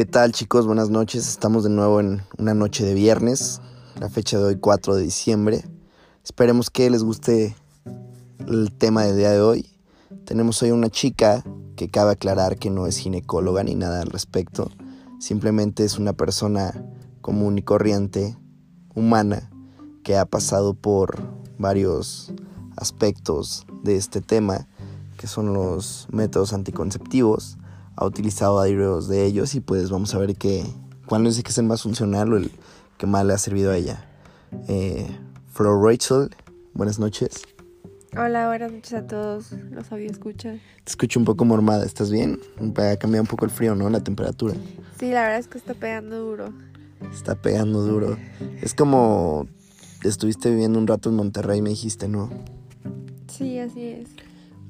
¿qué tal chicos? Buenas noches. Estamos de nuevo en una noche de viernes, la fecha de hoy 4 de diciembre. Esperemos que les guste el tema del día de hoy. Tenemos hoy una chica que cabe aclarar que no es ginecóloga ni nada al respecto. Simplemente es una persona común y corriente, humana, que ha pasado por varios aspectos de este tema, que son los métodos anticonceptivos. Ha utilizado varios de ellos y pues vamos a ver que, cuál es el que es el más funcional o el que más le ha servido a ella. Eh, Flor Rachel, buenas noches. Hola, buenas noches a todos los audio escuchan. Te escucho un poco mormada, ¿estás bien? Ha cambiado un poco el frío, ¿no? La temperatura. Sí, la verdad es que está pegando duro. Está pegando duro. Es como estuviste viviendo un rato en Monterrey, me dijiste, ¿no? Sí, así es.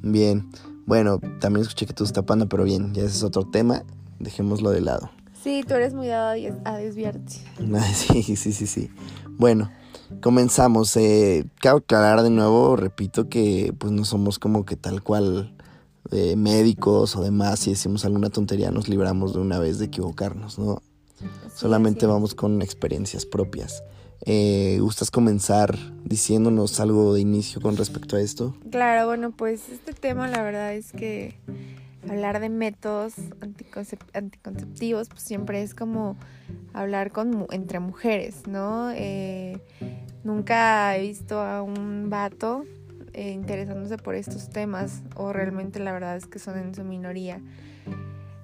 Bien. Bueno, también escuché que tú estás tapando, pero bien, ya ese es otro tema. Dejémoslo de lado. Sí, tú eres muy dado a, des- a desviarte. Sí, sí, sí, sí. Bueno, comenzamos. Eh, quiero aclarar de nuevo, repito, que pues no somos como que tal cual eh, médicos o demás. Si decimos alguna tontería, nos libramos de una vez de equivocarnos, ¿no? Sí, Solamente vamos con experiencias propias. Eh, ¿Gustas comenzar diciéndonos algo de inicio con respecto a esto? Claro, bueno, pues este tema la verdad es que hablar de métodos anticoncep- anticonceptivos pues siempre es como hablar con entre mujeres, ¿no? Eh, nunca he visto a un vato eh, interesándose por estos temas o realmente la verdad es que son en su minoría.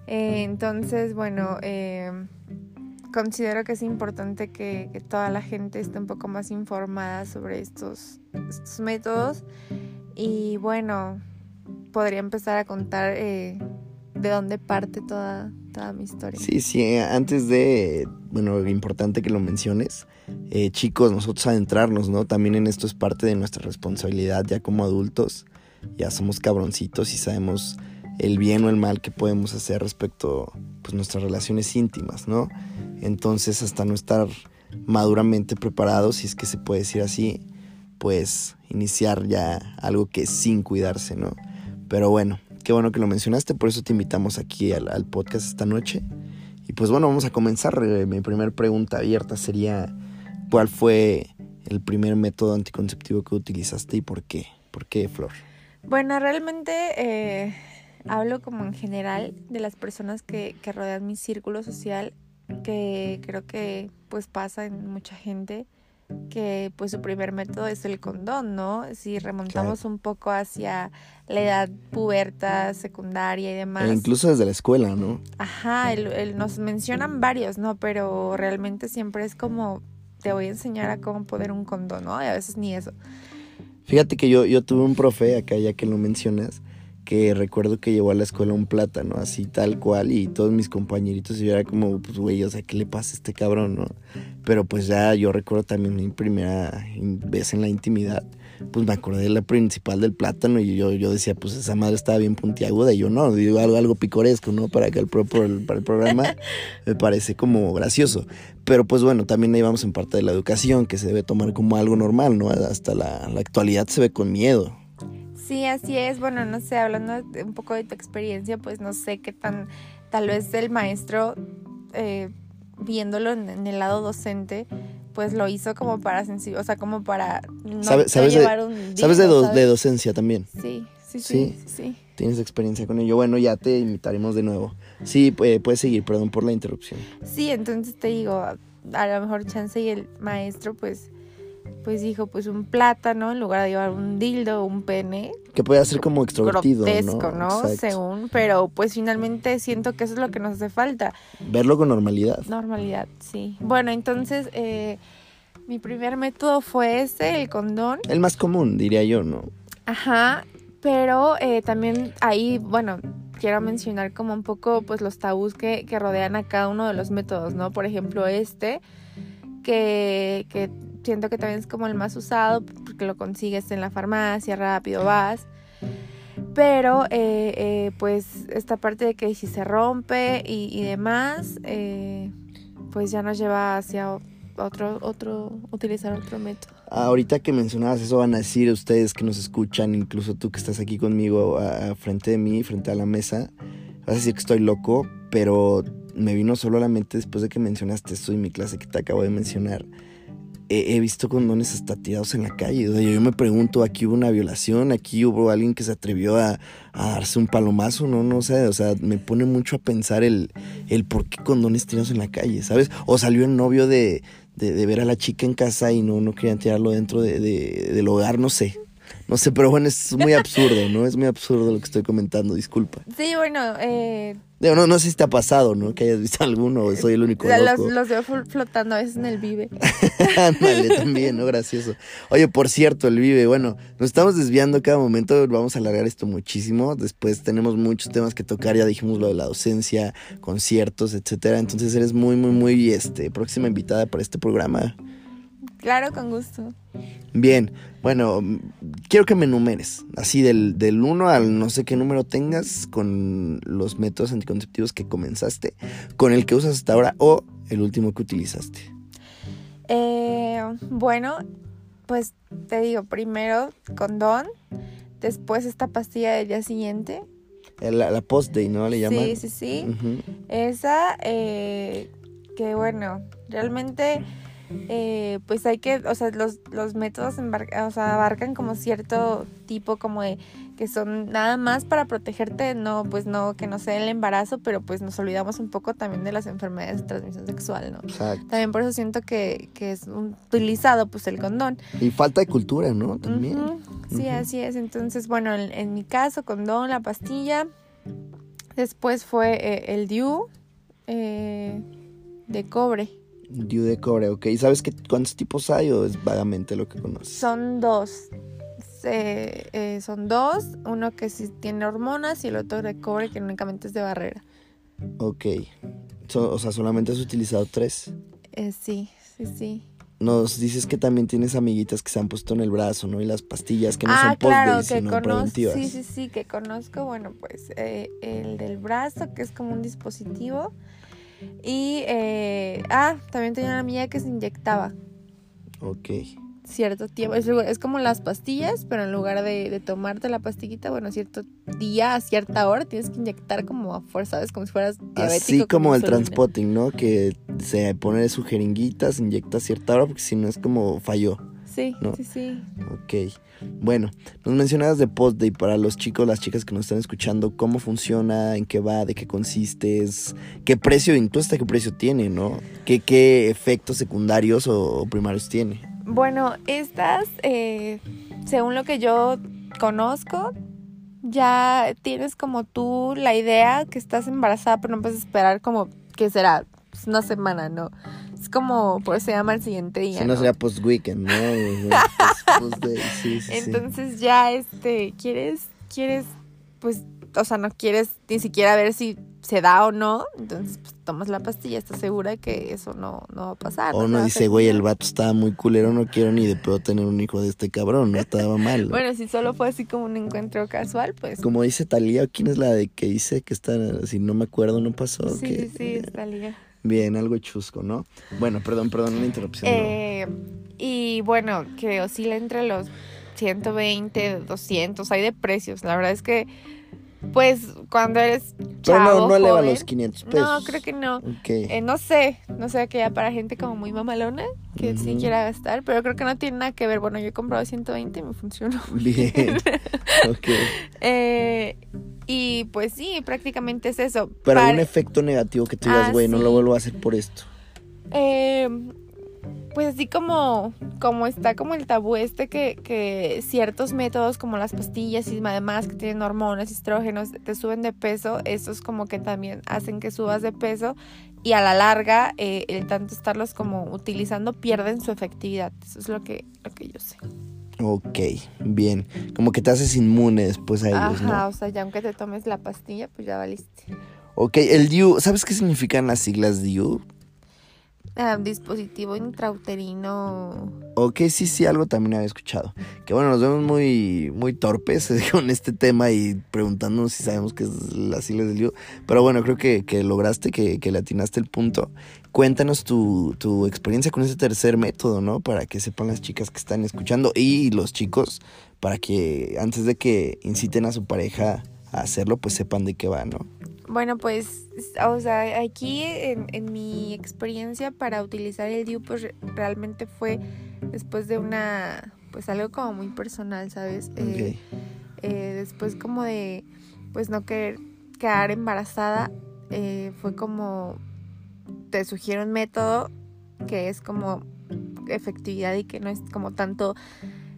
Eh, entonces, bueno, eh, considero que es importante que, que toda la gente esté un poco más informada sobre estos, estos métodos y bueno, podría empezar a contar eh, de dónde parte toda, toda mi historia. Sí, sí, antes de, bueno, importante que lo menciones, eh, chicos, nosotros adentrarnos, ¿no? También en esto es parte de nuestra responsabilidad ya como adultos, ya somos cabroncitos y sabemos el bien o el mal que podemos hacer respecto pues nuestras relaciones íntimas, ¿no? Entonces, hasta no estar maduramente preparados, si es que se puede decir así, pues iniciar ya algo que sin cuidarse, ¿no? Pero bueno, qué bueno que lo mencionaste, por eso te invitamos aquí al, al podcast esta noche. Y pues bueno, vamos a comenzar. Eh, Mi primera pregunta abierta sería, ¿cuál fue el primer método anticonceptivo que utilizaste y por qué? ¿Por qué, Flor? Bueno, realmente eh, hablo como en general de las personas que, que rodean mi círculo social, que creo que pues pasa en mucha gente, que pues su primer método es el condón, ¿no? Si remontamos un poco hacia la edad puberta, secundaria y demás. E incluso desde la escuela, ¿no? Ajá, el- el- nos mencionan varios, ¿no? Pero realmente siempre es como, te voy a enseñar a cómo poner un condón, ¿no? Y a veces ni eso. Fíjate que yo, yo tuve un profe, acá ya que lo mencionas, que recuerdo que llevó a la escuela un plátano, así tal cual, y todos mis compañeritos, y yo era como, pues güey, o sea, ¿qué le pasa a este cabrón, no? Pero pues ya yo recuerdo también mi primera vez en la intimidad, pues me acordé de la principal del plátano, y yo, yo decía, pues esa madre estaba bien puntiaguda, y yo no, digo algo, algo picoresco, ¿no? Para que el, pro- por el- para el programa me parece como gracioso. Pero pues bueno, también ahí vamos en parte de la educación, que se debe tomar como algo normal, ¿no? Hasta la, la actualidad se ve con miedo. Sí, así es. Bueno, no sé, hablando de- un poco de tu experiencia, pues no sé qué tan, tal vez el maestro, eh, viéndolo en, en el lado docente, pues lo hizo como para sensibilizar, o sea, como para no, Sabe- no sabes llevar un ¿Sabes de, dildo, do- ¿sabes? de docencia también? Sí, Sí. sí, sí, sí. ¿Tienes experiencia con ello? Bueno, ya te invitaremos de nuevo. Sí, pu- puedes seguir, perdón por la interrupción. Sí, entonces te digo, a lo mejor chance y el maestro, pues, pues dijo, pues un plátano en lugar de llevar un dildo o un pene. Que puede ser como extrovertido, grotesco, ¿no? Según, pero pues finalmente siento que eso es lo que nos hace falta. Verlo con normalidad. Normalidad, sí. Bueno, entonces eh, mi primer método fue ese, el condón. El más común, diría yo, ¿no? Ajá, pero eh, también ahí, bueno, quiero mencionar como un poco pues los tabús que, que rodean a cada uno de los métodos, ¿no? Por ejemplo, este, que, que siento que también es como el más usado porque lo consigues en la farmacia, rápido vas. Pero eh, eh, pues esta parte de que si se rompe y, y demás, eh, pues ya nos lleva hacia otro, otro, utilizar otro método. Ahorita que mencionabas eso van a decir ustedes que nos escuchan, incluso tú que estás aquí conmigo a, a frente de mí, frente a la mesa, vas a decir que estoy loco, pero me vino solo a la mente después de que mencionaste esto en mi clase que te acabo de mencionar. He, visto condones hasta tirados en la calle. yo, me pregunto, aquí hubo una violación, aquí hubo alguien que se atrevió a, darse un palomazo, no, no sé, o sea, me pone mucho a pensar el, el por qué condones tirados en la calle, ¿sabes? O salió el novio de, de, ver a la chica en casa y no, no querían tirarlo dentro de, del hogar, no sé. No sé, pero bueno, es muy absurdo, ¿no? Es muy absurdo lo que estoy comentando, disculpa. Sí, bueno, eh... no, no sé si te ha pasado, ¿no? Que hayas visto alguno o soy el único loco. Los, veo flotando a veces en el Vive. Ándale, también, ¿no? Gracioso. Oye, por cierto, el Vive, bueno, nos estamos desviando cada momento, vamos a alargar esto muchísimo. Después tenemos muchos temas que tocar, ya dijimos lo de la docencia, conciertos, etcétera. Entonces eres muy, muy, muy, este, próxima invitada para este programa. Claro, con gusto. Bien, bueno, quiero que me enumeres, así del, del 1 al no sé qué número tengas con los métodos anticonceptivos que comenzaste, con el que usas hasta ahora o el último que utilizaste. Eh, bueno, pues te digo, primero condón, después esta pastilla del día siguiente. Eh, la, post-day, ¿no? Le llaman. Sí, sí, sí. Esa, eh, que bueno, realmente eh, pues hay que, o sea, los, los métodos o sea, abarcan como cierto tipo como de que son nada más para protegerte, no, pues no, que no sea el embarazo, pero pues nos olvidamos un poco también de las enfermedades de transmisión sexual, ¿no? Exacto. También por eso siento que, que es utilizado pues el condón. Y falta de cultura, ¿no? También. Sí, así es. Entonces, bueno, en, mi caso, condón, la pastilla. Después fue eh, el DIU eh, de cobre. Diu de cobre, ok. ¿Sabes qué, cuántos tipos hay o es vagamente lo que conoces? Son dos. Eh, son dos. Uno que sí tiene hormonas y el otro de cobre que únicamente es de barrera. Ok. o sea, solamente has utilizado tres. Eh, sí, sí, sí. Nos dices que también tienes amiguitas que se han puesto en el brazo, ¿no? Y las pastillas que no ah, son claro, que conozco, Sí, sí, sí, que conozco. Bueno, pues eh, el del brazo, que es como un dispositivo y, eh, ah, también tenía una amiga que se inyectaba. Ok. Cierto tiempo. Es, como las pastillas, pero en lugar de, tomarte la pastillita, bueno, cierto día, a cierta hora, tienes que inyectar como a fuerza, ¿sabes? Como si fueras diabético. Así como el transpotting, ¿no? Que se pone su jeringuita, se inyecta a cierta hora, porque si no es como falló. Sí, sí, sí. Ok. Bueno, nos mencionabas de post-day para los chicos, las chicas que nos están escuchando, cómo funciona, en qué va, de qué consiste, qué precio, incluso hasta qué precio tiene, ¿no? ¿Qué, qué efectos secundarios o, primarios tiene? Bueno, estas, eh, según lo que yo conozco, ya tienes como tú la idea que estás embarazada, pero no puedes esperar como que será pues, una semana, ¿no? Es como, por eso se llama el siguiente día. Si no, sería post-weekend, ¿no? Entonces ya, este, ¿quieres, quieres, pues, o sea, no quieres ni siquiera ver si se da o no, entonces pues tomas la pastilla, estás segura que eso no, no va a pasar. O no, dice, güey, el vato estaba muy culero, no quiero ni de pedo tener un hijo de este cabrón, no estaba mal. bueno, si solo fue así como un encuentro casual, pues. Como dice Talía, ¿quién es la de que dice que está, si no me acuerdo, no pasó? Sí, sí, sí, es Talía. Bien, algo chusco, ¿no? Bueno, perdón, perdón, una interrupción. Eh, y bueno, que oscila entre los 120, 200, hay de precios. La verdad es que, pues, cuando eres chavo, Pero no, no eleva los 500 pesos. No, creo que no. Eh, no sé, no sé, que ya para gente como muy mamalona, que sí quiera gastar, pero creo que no tiene nada que ver. Bueno, yo he comprado 120 y me funcionó. Bien, ok. eh, y pues sí, prácticamente es eso. Pero un efecto negativo que tú digas, ah, güey, no lo vuelvo a hacer por esto. Eh, pues así como, como está como el tabú este que, que ciertos métodos como las pastillas y además que tienen hormonas, estrógenos, te suben de peso, esos como que también hacen que subas de peso y a la larga eh, el tanto estarlos como utilizando pierden su efectividad. Eso es lo que, lo que yo sé. Ok, bien. Como que te haces inmune después a ellos, Ajá, o sea, ya aunque te tomes la pastilla, pues ya valiste. Ok, el DIU, ¿sabes qué significan las siglas DIU? Ah, dispositivo intrauterino. Ok, sí, sí, algo también había escuchado. Que bueno, nos vemos muy, muy torpes con este tema y preguntándonos si sabemos qué es las siglas del DIU. Pero bueno, creo que, lograste, que, que le atinaste el punto. Cuéntanos tu, tu experiencia con ese tercer método, ¿no? Para que sepan las chicas que están escuchando y los chicos, para que antes de que inciten a su pareja a hacerlo, pues sepan de qué va, ¿no? Bueno, pues, o sea, aquí en, en mi experiencia para utilizar el DIU, pues realmente fue después de una, pues algo como muy personal, ¿sabes? Eh, eh, después como de, pues no querer quedar embarazada, eh, fue como, te sugiero un método que es como efectividad y que no es como tanto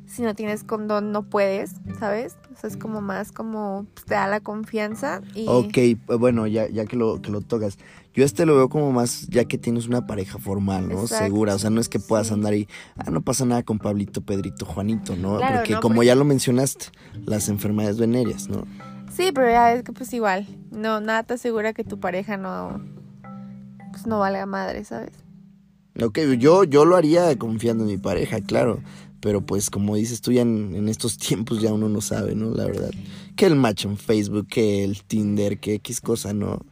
si no tienes condón no puedes, ¿sabes? O sea, es como más como pues, te da la confianza y... Ok, bueno, ya, ya que, lo, que lo tocas. Yo este lo veo como más ya que tienes una pareja formal, ¿no? Segura, o sea, no es que puedas andar ahí, ah, no pasa nada con Pablito, Pedrito, Juanito, ¿no? porque como ya lo mencionaste, las enfermedades venéreas, ¿no? Sí, pero ya es que pues igual, no, nada te asegura que tu pareja no, pues no valga madre, ¿sabes? Ok, yo, yo lo haría confiando en mi pareja, claro. Pero pues como dices tú ya en, estos tiempos ya uno no sabe, ¿no? La verdad. Que el match en Facebook, que el Tinder, que X cosa, ¿no?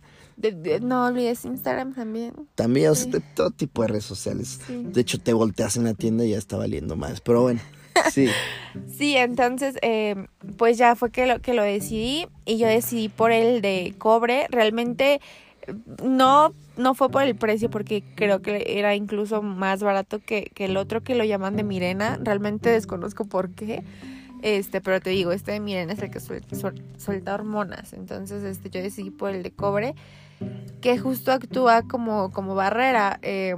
no olvides Instagram también. También, o sea, de todo tipo de redes sociales. De hecho, te volteas en la tienda y ya está valiendo más. Pero bueno, sí. sí, entonces, eh, pues ya fue que lo, que lo decidí. Y yo decidí por el de cobre. Realmente no, no fue por el precio, porque creo que era incluso más barato que, el otro que lo llaman de Mirena. Realmente desconozco por qué. Este, pero te digo, este de Mirena es el que suelta, hormonas. Entonces, este, yo decidí por el de cobre, que justo actúa como, como barrera. Eh,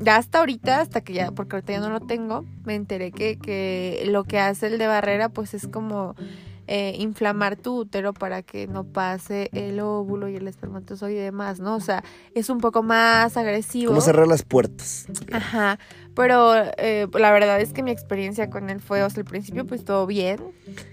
ya hasta ahorita, hasta que ya, porque ahorita ya no lo tengo, me enteré que, que lo que hace el de barrera, pues es como eh, inflamar tu útero para que no pase el óvulo y el espermatozoide y demás, ¿no? O sea, es un poco más agresivo. Como cerrar las puertas. Ajá, pero eh, la verdad es que mi experiencia con él fue, o sea, al principio pues todo bien.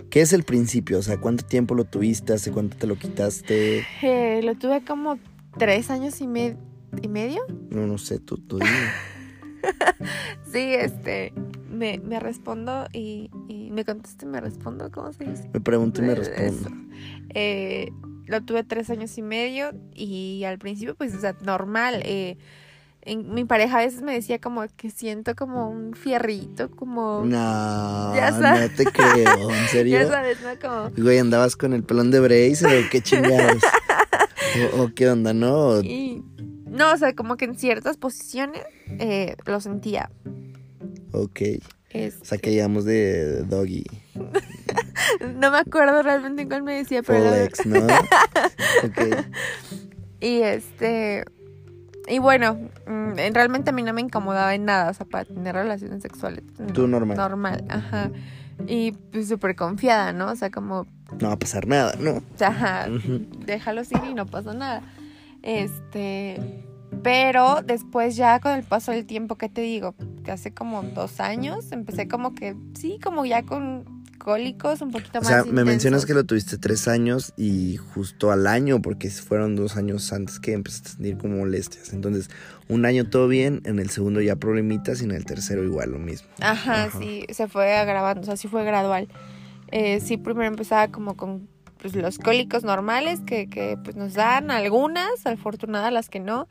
¿Qué es el principio? O sea, ¿cuánto tiempo lo tuviste? ¿Hace cuánto te lo quitaste? Eh, lo tuve como tres años y, y medio. No, no sé, tú, tú sí, este, me, me respondo y, y, me contesto y me respondo, ¿cómo se dice? Me pregunto y me respondo. Eh, lo tuve tres años y medio y al principio, pues, o sea, normal. Eh, en, mi pareja a veces me decía como que siento como un fierrito, como... No, no te creo, ¿en serio? Ya sabes, ¿no? Como... Güey, ¿andabas con el pelón de Brace o qué chingados? o, qué onda, no? No, o sea, como que en ciertas posiciones eh, lo sentía. Ok. O sea, que llamamos de doggy. no me acuerdo realmente cuál me decía, pero... Folex, ¿no? ok. Y este... Y bueno, mm, realmente a mí no me incomodaba en nada, o sea, para tener relaciones sexuales. Tú normal. Normal, ajá. Y pues súper confiada, ¿no? O sea, como... No va a pasar nada, ¿no? Ajá, déjalo ir y no pasa nada. Este, pero después ya con el paso del tiempo, ¿qué te digo? Que hace como dos años empecé como que, sí, como ya con cólicos un poquito más. O sea, me mencionas que lo tuviste tres años y justo al año, porque fueron dos años antes que empezaste a sentir como molestias. Entonces, un año todo bien, en el segundo ya problemitas y en el tercero igual lo mismo. Ajá, sí, se fue agravando, o sea, sí fue gradual. Eh, sí, primero empezaba como con pues, los cólicos normales que, que pues, nos dan algunas, afortunadas las que no,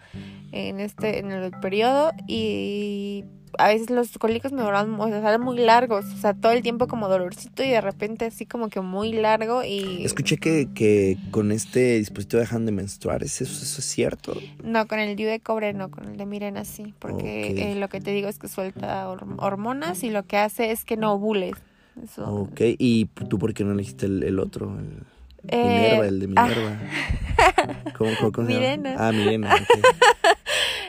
en este en el periodo y a veces los cólicos me duran muy largos, o sea, todo el tiempo como dolorcito y de repente así como que muy largo y... Escuché que, que con este dispositivo dejan de menstruar, ¿es eso, eso es cierto? No, con el DIU de cobre no, con el de Mirena sí, porque eh, lo que te digo es que suelta hormonas y lo que hace es que no ovules. Eso. Ok, ¿y tú por qué no elegiste el, el otro? El... Minerva, el de eh, ah. Minerva. ¿Cómo, cómo, Mirena. Ah, Mirena.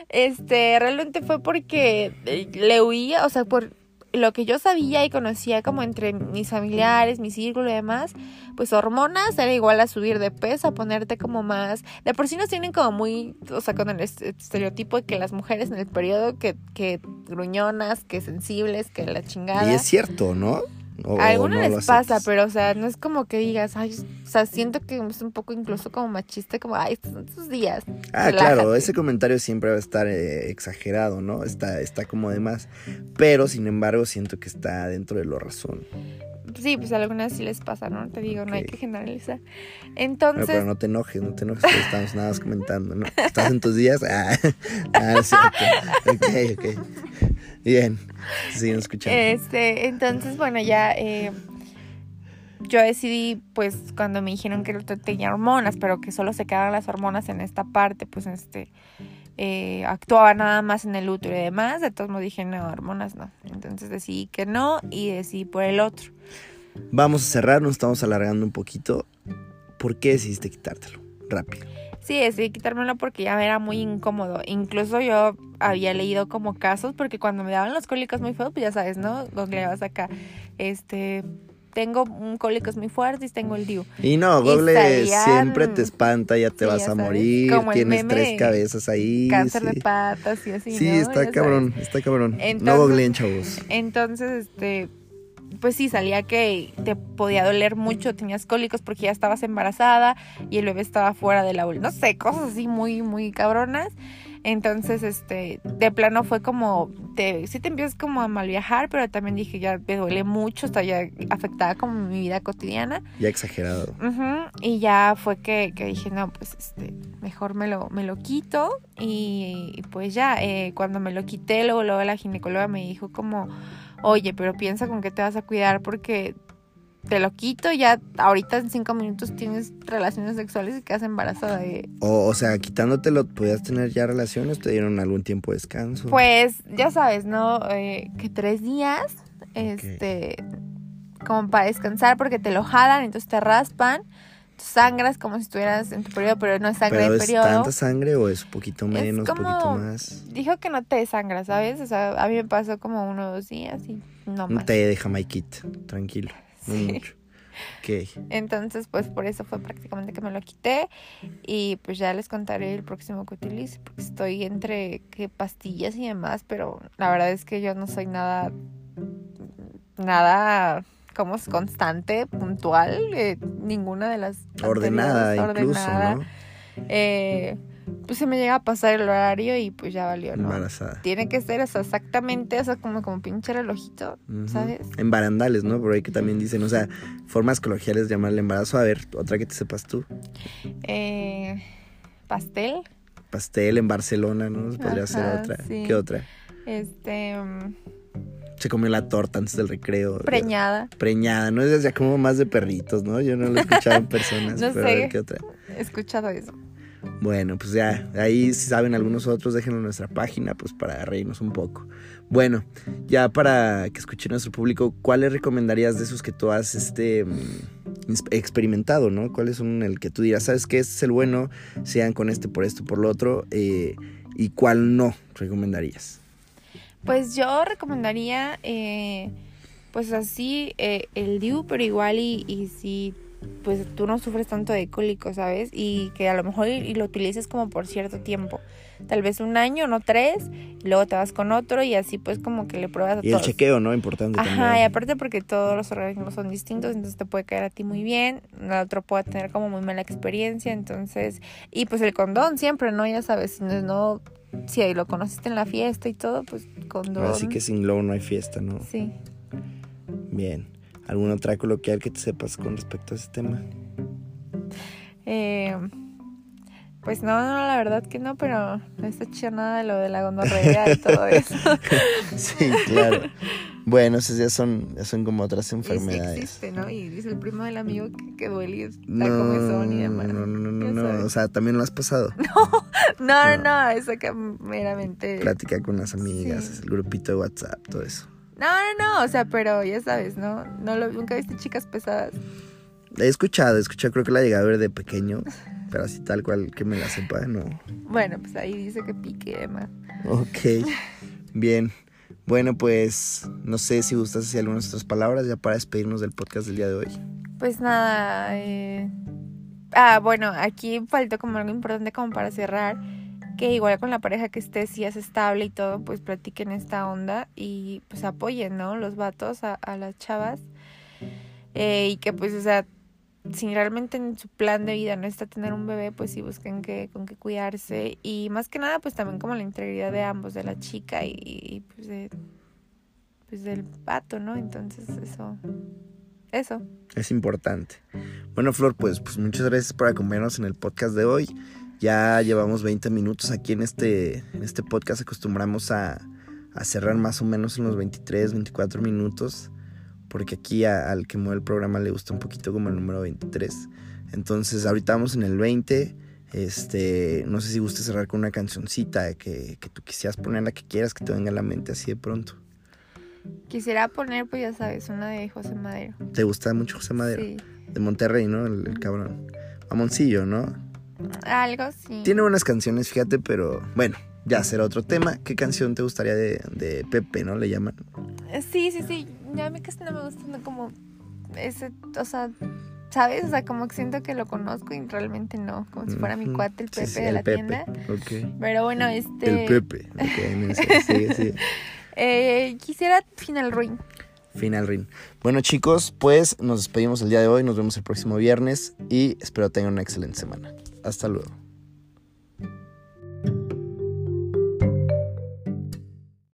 Este, realmente fue porque eh, le huía, o sea, por lo que yo sabía y conocía como entre mis familiares, mi círculo y demás, pues hormonas era igual a subir de peso, a ponerte como más... De por sí nos tienen como muy, o sea, con el estereotipo de que las mujeres en el periodo que, que gruñonas, que sensibles, que la chingada. Y es cierto, ¿no? A algunos les pasa, pero o sea, no es como que digas, ay, o sea, siento que es un poco incluso como machista, como, ay, estos son tus días. Ah, claro, ese comentario siempre va a estar eh, exagerado, ¿no? Está, está como de más. Pero, sin embargo, siento que está dentro de lo razón. Sí, pues a algunas sí les pasa, ¿no? Te digo, no hay que generalizar. Entonces. pero no te enojes, no te enojes, estamos nada más comentando, ¿no? ¿Estás en tus días? Ah, ah Ok, ok. Bien, siguen escuchando. Este, entonces, bueno, ya. Eh, yo decidí, pues, cuando me dijeron que tenía hormonas, pero que solo se quedaban las hormonas en esta parte, pues, este, eh, actuaba nada más en el útero y demás, de todos modos dije, no, hormonas no. Entonces decidí que no y decidí por el otro. Vamos a cerrar, nos estamos alargando un poquito. ¿Por qué decidiste quitártelo? Rápido. Sí, decidí quitármelo porque ya era muy incómodo. Incluso yo había leído como casos, porque cuando me daban los cólicos muy feos, pues ya sabes, ¿no? vas acá, este, tengo un cólicos muy fuertes, tengo el DIU. Y no, Google siempre te espanta, ya te vas a morir, tienes tres cabezas ahí. Cáncer de patas y así. Sí, está cabrón, está cabrón. no googleen, chavos. Entonces, este, pues sí, salía que te podía doler mucho, tenías cólicos porque ya estabas embarazada y el bebé estaba fuera de la No sé, cosas así muy, muy cabronas. Entonces, este, de plano fue como, te, sí te empiezas como a mal viajar, pero también dije, ya me duele mucho, está ya afectada como mi vida cotidiana. Ya exagerado. y ya fue que, que, dije, no, pues, este, mejor me lo, me lo quito. Y, pues ya, eh, cuando me lo quité, luego, luego la ginecóloga me dijo como, oye, pero piensa con qué te vas a cuidar porque te lo quito, ya ahorita en cinco minutos tienes relaciones sexuales y quedas embarazada. De... O, o sea, quitándotelo, ¿podías tener ya relaciones? ¿Te dieron algún tiempo de descanso? Pues, ya sabes, ¿no? Eh, que tres días, este, como para descansar porque te lo jalan, entonces te raspan. Sangras como si estuvieras en tu periodo, pero no es sangre ¿Pero de periodo. ¿Es tanta sangre o es poquito menos, un poquito más? Dijo que no te desangra, ¿sabes? O sea, a mí me pasó como uno o dos días y no más. Un té de Jamaiquita, tranquilo no mucho. Entonces, pues por eso fue prácticamente que me lo quité. Y pues ya les contaré el próximo que utilice. Porque estoy entre que pastillas y demás. Pero la verdad es que yo no soy nada. Nada. Como es constante, puntual. Eh, ninguna de las. Ordenada, incluso, ¿no? Eh pues se me llega a pasar el horario y pues ya valió, ¿no? Embarazada. Tiene que ser exactamente, o sea, como, como pinche relojito, ¿sabes? En barandales, ¿no? Por ahí que también dicen, o sea, formas coloquiales de llamarle embarazo. A ver, otra que te sepas tú. Eh, pastel. Pastel en Barcelona, ¿no? Podría ser otra. ¿Qué otra? Este... Mm, se comió la torta antes del recreo. Preñada. Preñada, ¿no? Es ya como más de perritos, ¿no? Yo no lo he escuchado en personas. no sé. ¿qué otra? He escuchado eso. Bueno, pues ya, ahí si saben algunos otros, déjenlo en nuestra página, pues para reírnos un poco. Bueno, ya para que escuche nuestro público, ¿cuáles recomendarías de esos que tú has este, mm, experimentado, no? ¿Cuáles son el que tú dirás, sabes que este es el bueno, sean con este por esto, por lo otro, eh, y cuál no recomendarías? Pues yo recomendaría, eh, pues así, eh, el DIU, pero igual y, y si pues tú no sufres tanto de cólico, ¿sabes? Y que a lo mejor y, lo utilices como por cierto tiempo. Tal vez un año, no tres, y luego te vas con otro y así pues como que le pruebas a y el chequeo, ¿no? Importante Ajá, y aparte porque todos los organismos son distintos, entonces te puede caer a ti muy bien, el otro puede tener como muy mala experiencia, entonces... Y pues el condón siempre, ¿no? Ya sabes, si no... Si ahí lo conociste en la fiesta y todo, pues condón. Así que sin glow no hay fiesta, ¿no? Sí. Bien. ¿Alguna otra coloquial que te sepas con respecto a ese tema? Eh, pues no, no, la verdad que no, pero no está chido nada de lo de la gonorrea y todo eso. sí, claro. Bueno, esas ya son, ya son como otras enfermedades. Sí existe, ¿no? Y dice el primo del amigo que, que duele y está no, comezón y demás. No, no, no, no, no. O sea, ¿también lo has pasado? No, no, no, eso que meramente... Plática con las amigas, el grupito de WhatsApp, todo eso. No, no, no, o sea, pero ya sabes, ¿no? no lo, Nunca viste chicas pesadas. He escuchado, he escuchado, creo que la llegué a ver de pequeño, pero así tal cual que me la sepa, no. Bueno, pues ahí dice que pique, Emma. Ok, bien. Bueno, pues no sé si gustas decir algunas otras palabras ya para despedirnos del podcast del día de hoy. Pues nada, eh... ah, bueno, aquí faltó como algo importante como para cerrar que igual con la pareja que esté, si es estable y todo, pues platiquen esta onda y pues apoyen, ¿no? Los vatos a, las chavas. Eh, y que pues, o sea, si realmente en su plan de vida no está tener un bebé, pues sí busquen que, con qué cuidarse. Y más que nada, pues también como la integridad de ambos, de la chica y, pues, de, pues del vato, ¿no? Entonces eso eso. Es importante. Bueno, Flor, pues, pues muchas gracias por acompañarnos en el podcast de hoy. Ya llevamos 20 minutos aquí en este, en este podcast. Acostumbramos a, a cerrar más o menos en los 23, 24 minutos porque aquí al que mueve el programa le gusta un poquito como el número 23. Entonces, ahorita vamos en el 20. Este, no sé si gusta cerrar con una cancioncita que, que tú quisieras poner la que quieras que te venga a la mente así de pronto. Quisiera poner, pues ya sabes, una de José Madero. ¿Te gusta mucho José Madero? Sí. De Monterrey, ¿no? El, el cabrón. Mamoncillo, ¿no? Algo sí. Tiene buenas canciones, fíjate, pero bueno, ya será otro tema. ¿Qué canción te gustaría de, de Pepe, no? Le llaman. Sí, sí, sí. Ya a mí casi no me gusta no, como ese, o sea, ¿sabes? O sea, como que siento que lo conozco y realmente no. Como si fuera mi cuate, el Pepe sí, de el la Pepe. tienda. Pero bueno, este. El Pepe. Ok, no sé, sigue, sigue. eh, quisiera Final Ruin. Final ring. Bueno, chicos, pues nos despedimos el día de hoy. Nos vemos el próximo viernes y espero tengan una excelente semana. Hasta luego.